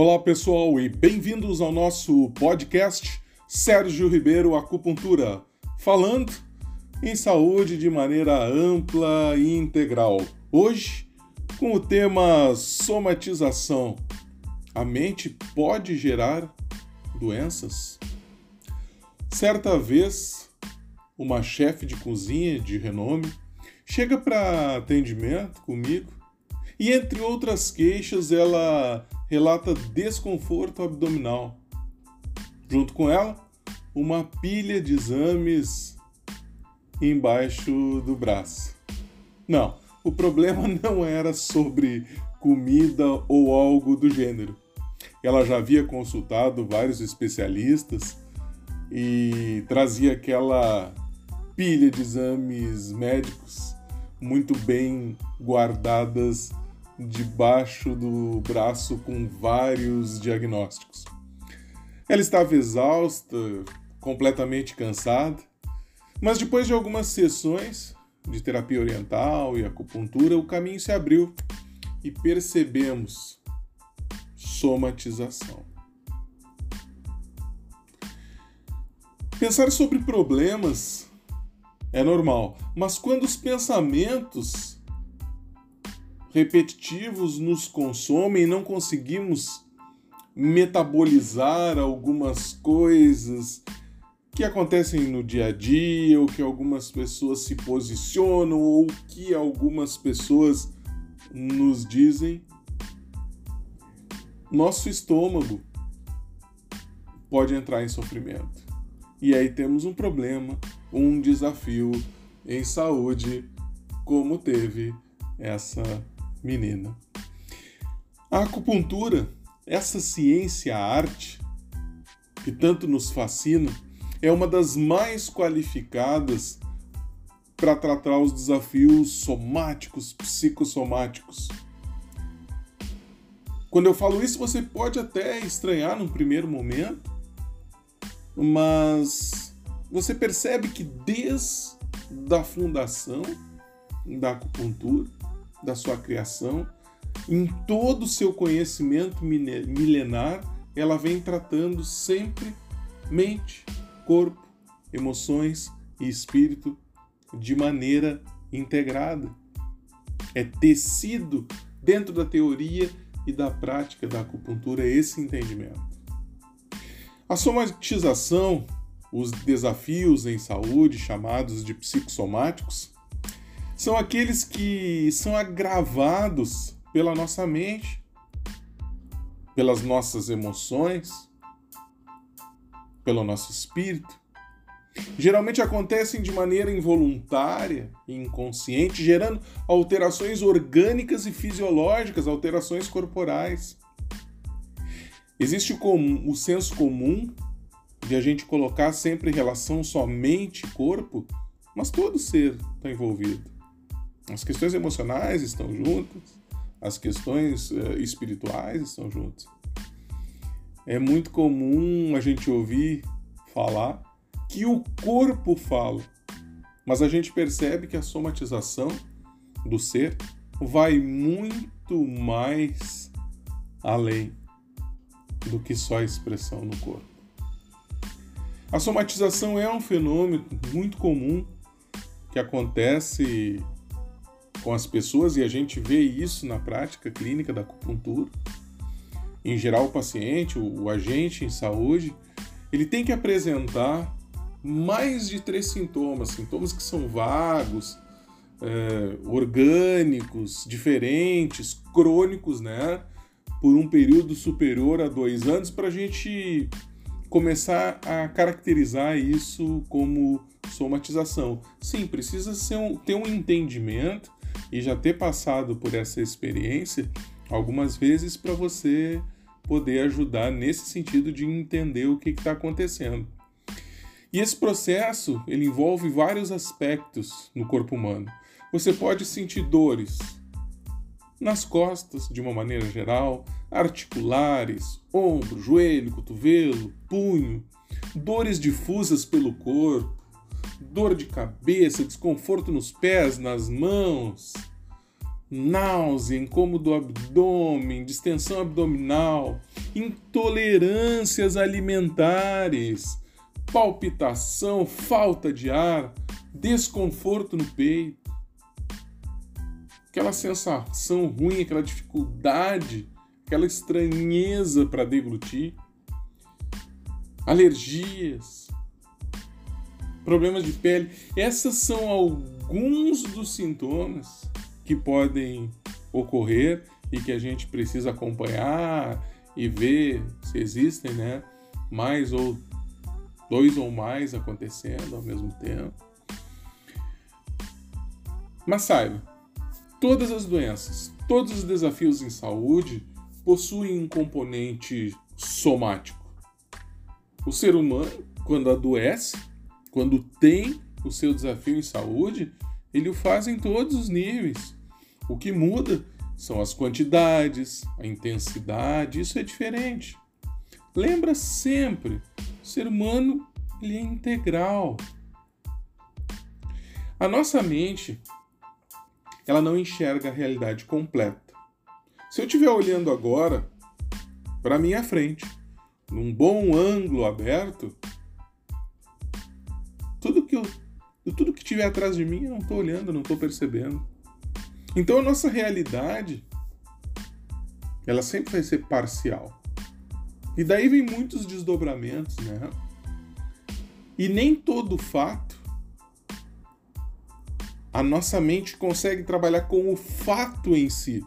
Olá pessoal e bem-vindos ao nosso podcast Sérgio Ribeiro Acupuntura, falando em saúde de maneira ampla e integral. Hoje, com o tema somatização. A mente pode gerar doenças? Certa vez, uma chefe de cozinha de renome chega para atendimento comigo e, entre outras queixas, ela relata desconforto abdominal. Junto com ela, uma pilha de exames embaixo do braço. Não, o problema não era sobre comida ou algo do gênero. Ela já havia consultado vários especialistas e trazia aquela pilha de exames médicos muito bem guardadas debaixo do braço com vários diagnósticos. Ela estava exausta, completamente cansada, mas depois de algumas sessões de terapia oriental e acupuntura, o caminho se abriu e percebemos somatização. Pensar sobre problemas é normal, mas quando os pensamentos repetitivos nos consomem e não conseguimos metabolizar algumas coisas que acontecem no dia a dia, ou que algumas pessoas se posicionam, ou que algumas pessoas nos dizem, nosso estômago pode entrar em sofrimento. E aí temos um problema, um desafio em saúde, como teve essa menina. A acupuntura, essa ciência, arte, que tanto nos fascina, é uma das mais qualificadas para tratar os desafios somáticos, psicossomáticos. Quando eu falo isso, você pode até estranhar num primeiro momento, mas você percebe que desde a fundação da acupuntura, da sua criação, em todo o seu conhecimento milenar, ela vem tratando sempre mente, corpo, emoções e espírito de maneira integrada. É tecido dentro da teoria e da prática da acupuntura esse entendimento. A somatização, os desafios em saúde chamados de psicossomáticos, são aqueles que são agravados pela nossa mente, pelas nossas emoções, pelo nosso espírito. Geralmente acontecem de maneira involuntária e inconsciente, gerando alterações orgânicas e fisiológicas, alterações corporais. Existe o, o senso comum de a gente colocar sempre em relação somente corpo, mas todo ser está envolvido. As questões emocionais estão juntas, as questões uh, espirituais estão juntas. É muito comum a gente ouvir falar que o corpo fala, mas a gente percebe que a somatização do ser vai muito mais além do que só a expressão no corpo. A somatização é um fenômeno muito comum que acontece com as pessoas e a gente vê isso na prática clínica da acupuntura. Em geral, o paciente, o, o agente em saúde, ele tem que apresentar mais de três sintomas, sintomas que são vagos, é, orgânicos, diferentes, crônicos, né? Por um período superior a dois anos, para a gente começar a caracterizar isso como somatização. Sim, precisa um, ter um entendimento e já ter passado por essa experiência algumas vezes para você poder ajudar nesse sentido de entender o que está acontecendo. E esse processo ele envolve vários aspectos no corpo humano. Você pode sentir dores nas costas, de uma maneira geral, articulares, ombro, joelho, cotovelo, punho, dores difusas pelo corpo, dor de cabeça, desconforto nos pés, nas mãos, náusea, incômodo do abdômen, distensão abdominal, intolerâncias alimentares, palpitação, falta de ar, desconforto no peito, aquela sensação ruim, aquela dificuldade, aquela estranheza para deglutir, alergias, problemas de pele. Essas são alguns dos sintomas que podem ocorrer e que a gente precisa acompanhar e ver se existem, né? Mais ou dois ou mais acontecendo ao mesmo tempo. Mas saiba, todas as doenças, todos os desafios em saúde possuem um componente somático. O ser humano, quando adoece, quando tem o seu desafio em saúde, ele o faz em todos os níveis. O que muda são as quantidades, a intensidade, isso é diferente. Lembra sempre, o ser humano ele é integral. A nossa mente, ela não enxerga a realidade completa. Se eu estiver olhando agora para minha frente, num bom ângulo aberto, tudo que tiver atrás de mim eu não estou olhando, não estou percebendo. Então a nossa realidade ela sempre vai ser parcial. E daí vem muitos desdobramentos, né? E nem todo fato a nossa mente consegue trabalhar com o fato em si.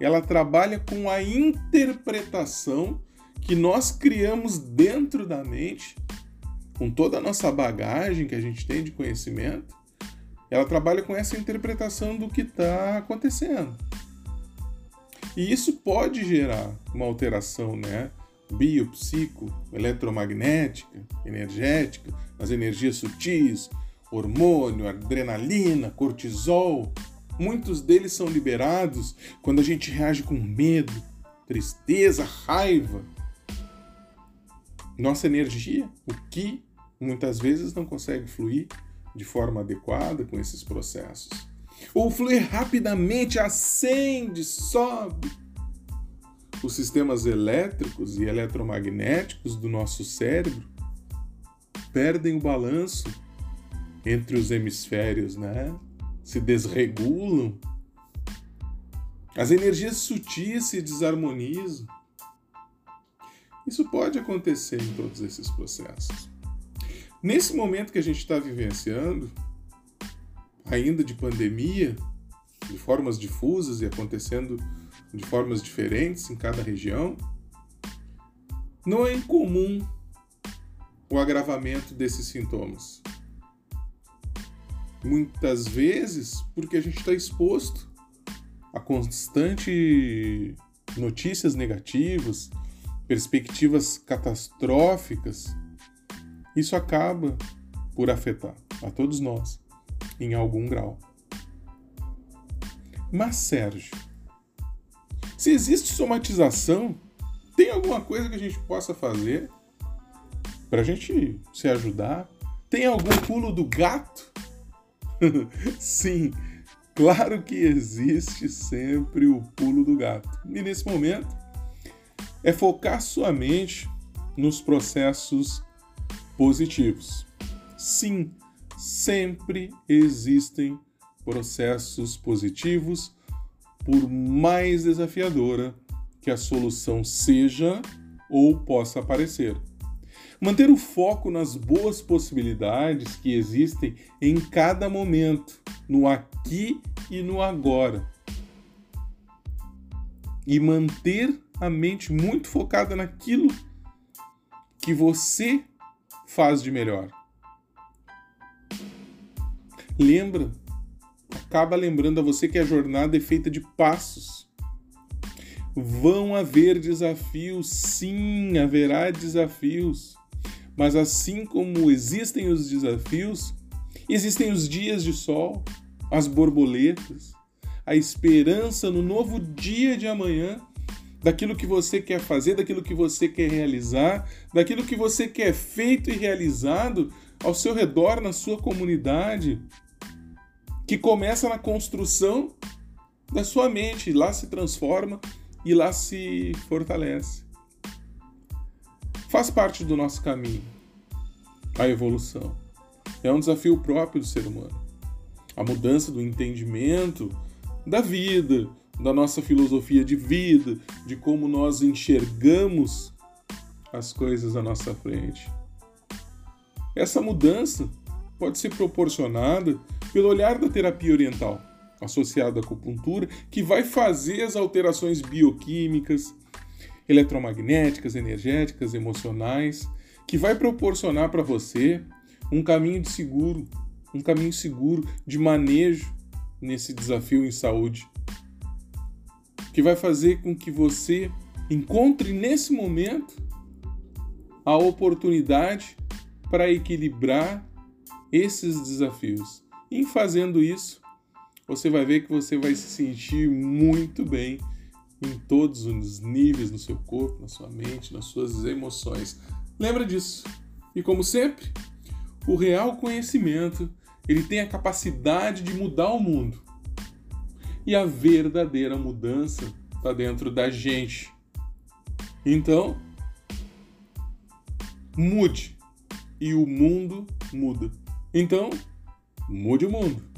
Ela trabalha com a interpretação que nós criamos dentro da mente, com toda a nossa bagagem que a gente tem de conhecimento, ela trabalha com essa interpretação do que está acontecendo. E isso pode gerar uma alteração, né? Biopsico, eletromagnética, energética, as energias sutis, hormônio, adrenalina, cortisol. Muitos deles são liberados quando a gente reage com medo, tristeza, raiva. Nossa energia, o que muitas vezes não consegue fluir de forma adequada com esses processos. Ou fluir rapidamente, acende, sobe. Os sistemas elétricos e eletromagnéticos do nosso cérebro perdem o balanço entre os hemisférios, né? Se desregulam. As energias sutis se desarmonizam. Isso pode acontecer em todos esses processos. Nesse momento que a gente está vivenciando, ainda de pandemia, de formas difusas e acontecendo de formas diferentes em cada região, não é incomum o agravamento desses sintomas. Muitas vezes porque a gente está exposto a constante notícias negativas, perspectivas catastróficas isso acaba por afetar a todos nós em algum grau. Mas, Sérgio, se existe somatização, tem alguma coisa que a gente possa fazer para a gente se ajudar? Tem algum pulo do gato? Sim, claro que existe sempre o pulo do gato. E nesse momento é focar sua mente nos processos positivos. Sim, sempre existem processos positivos, por mais desafiadora que a solução seja ou possa parecer. Manter o foco nas boas possibilidades que existem em cada momento, no aqui e no agora. E manter a mente muito focada naquilo que você faz de melhor. Lembra, acaba lembrando a você que a jornada é feita de passos. Vão haver desafios, sim, haverá desafios. Mas assim como existem os desafios, existem os dias de sol, as borboletas, a esperança no novo dia de amanhã daquilo que você quer fazer, daquilo que você quer realizar, daquilo que você quer feito e realizado ao seu redor, na sua comunidade, que começa na construção da sua mente, lá se transforma e lá se fortalece. Faz parte do nosso caminho a evolução. É um desafio próprio do ser humano. A mudança do entendimento da vida, da nossa filosofia de vida, de como nós enxergamos as coisas à nossa frente. Essa mudança pode ser proporcionada pelo olhar da terapia oriental, associada à acupuntura, que vai fazer as alterações bioquímicas, eletromagnéticas, energéticas, emocionais, que vai proporcionar para você um caminho de seguro, um caminho seguro de manejo nesse desafio em saúde, que vai fazer com que você encontre nesse momento a oportunidade para equilibrar esses desafios. Em fazendo isso, você vai ver que você vai se sentir muito bem em todos os níveis no seu corpo, na sua mente, nas suas emoções. Lembra disso. E como sempre, o real conhecimento, ele tem a capacidade de mudar o mundo. E a verdadeira mudança está dentro da gente. Então, mude e o mundo muda. Então, mude o mundo.